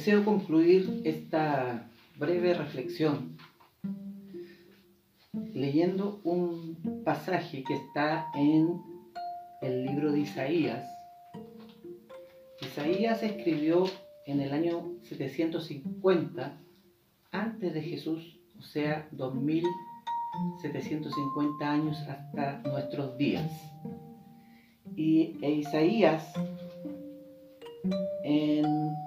deseo concluir esta breve reflexión leyendo un pasaje que está en el libro de Isaías. Isaías escribió en el año 750 antes de Jesús, o sea, 2750 años hasta nuestros días. Y e Isaías en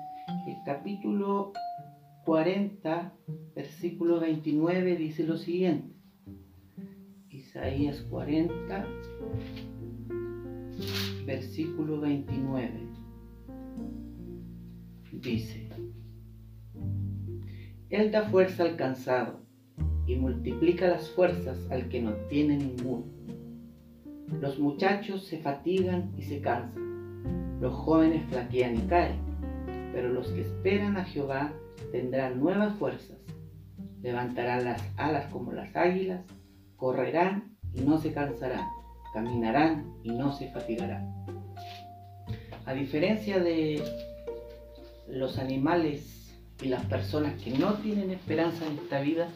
40, versículo 29 dice lo siguiente. Isaías 40, versículo 29. Dice, Él da fuerza al cansado y multiplica las fuerzas al que no tiene ninguno. Los muchachos se fatigan y se cansan, los jóvenes flaquean y caen, pero los que esperan a Jehová tendrán nuevas fuerzas, levantarán las alas como las águilas, correrán y no se cansarán, caminarán y no se fatigarán. A diferencia de los animales y las personas que no tienen esperanza en esta vida,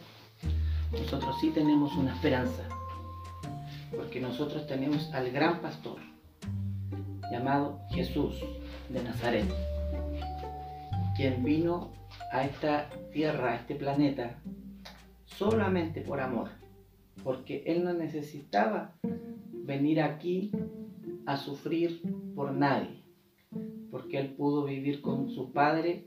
nosotros sí tenemos una esperanza, porque nosotros tenemos al gran pastor llamado Jesús de Nazaret, quien vino a esta tierra, a este planeta, solamente por amor, porque Él no necesitaba venir aquí a sufrir por nadie, porque Él pudo vivir con su Padre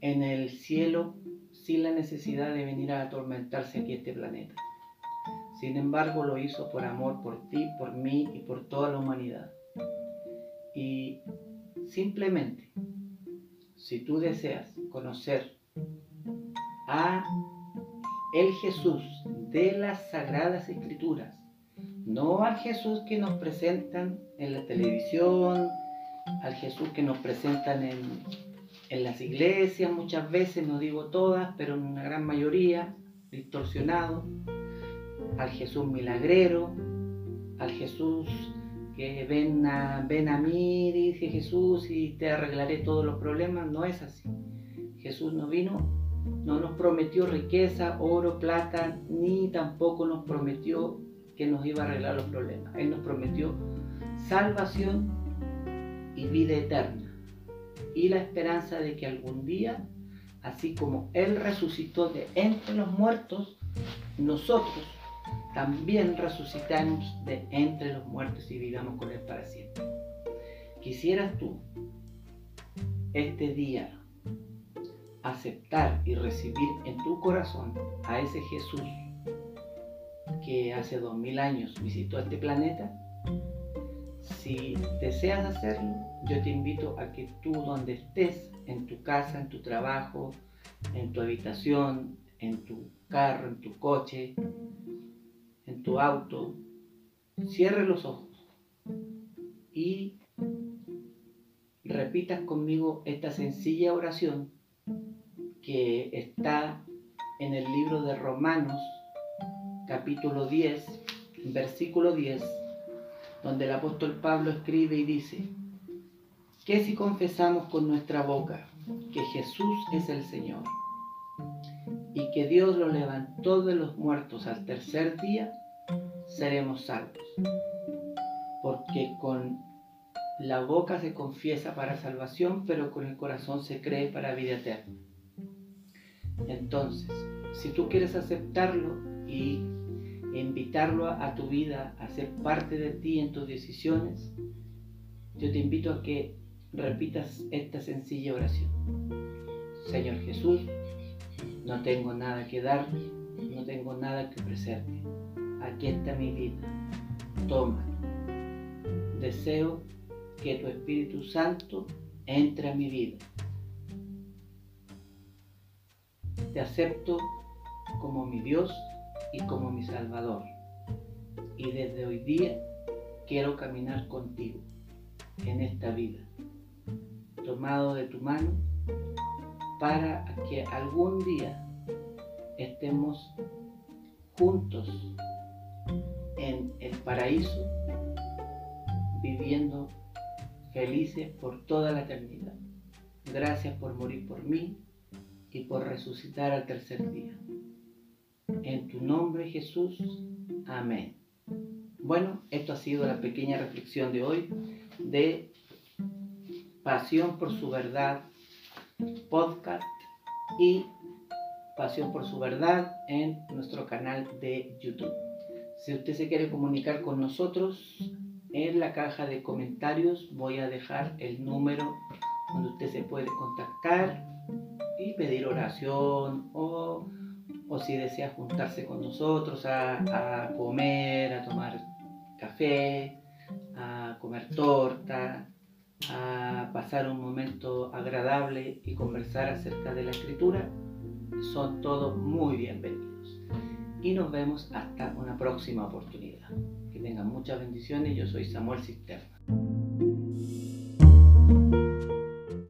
en el cielo sin la necesidad de venir a atormentarse aquí a este planeta. Sin embargo, lo hizo por amor por ti, por mí y por toda la humanidad. Y simplemente, si tú deseas conocer a el Jesús de las Sagradas Escrituras, no al Jesús que nos presentan en la televisión, al Jesús que nos presentan en, en las iglesias muchas veces, no digo todas, pero en una gran mayoría, distorsionado, al Jesús milagrero, al Jesús ven a, ven a mí, dice Jesús, y te arreglaré todos los problemas, no es así. Jesús no vino, no nos prometió riqueza, oro, plata, ni tampoco nos prometió que nos iba a arreglar los problemas. Él nos prometió salvación y vida eterna. Y la esperanza de que algún día, así como Él resucitó de entre los muertos, nosotros también resucitamos de entre los muertos y vivamos con Él para siempre. Quisieras tú este día aceptar y recibir en tu corazón a ese Jesús que hace dos mil años visitó este planeta, si deseas hacerlo, yo te invito a que tú donde estés, en tu casa, en tu trabajo, en tu habitación, en tu carro, en tu coche, en tu auto, cierre los ojos y repitas conmigo esta sencilla oración que está en el libro de Romanos capítulo 10, versículo 10, donde el apóstol Pablo escribe y dice, que si confesamos con nuestra boca que Jesús es el Señor y que Dios lo levantó de los muertos al tercer día, seremos salvos. Porque con la boca se confiesa para salvación, pero con el corazón se cree para vida eterna. Entonces, si tú quieres aceptarlo y invitarlo a, tu vida, a ser parte de ti en tus decisiones, yo te invito a que repitas esta sencilla oración. Señor Jesús, no tengo nada que dar, no tengo nada que ofrecerte. Aquí está mi vida. Toma. Deseo que tu Espíritu Santo entre a mi vida. Te acepto como mi Dios y como mi Salvador. Y desde hoy día quiero caminar contigo en esta vida, tomado de tu mano, para que algún día estemos juntos en el paraíso, viviendo felices por toda la eternidad. gracias por morir por mí y por resucitar al tercer día. En tu nombre Jesús, amén. Bueno, esto ha sido la pequeña reflexión de hoy de Pasión por su verdad podcast y Pasión por su verdad en nuestro canal de YouTube. Si usted se quiere comunicar con nosotros, en la caja de comentarios voy a dejar el número donde usted se puede contactar y pedir oración o, o si desea juntarse con nosotros a, a comer, a tomar café, a comer torta, a pasar un momento agradable y conversar acerca de la escritura, son todos muy bienvenidos. Y nos vemos hasta una próxima oportunidad. Que tengan muchas bendiciones. Yo soy Samuel Cisterna.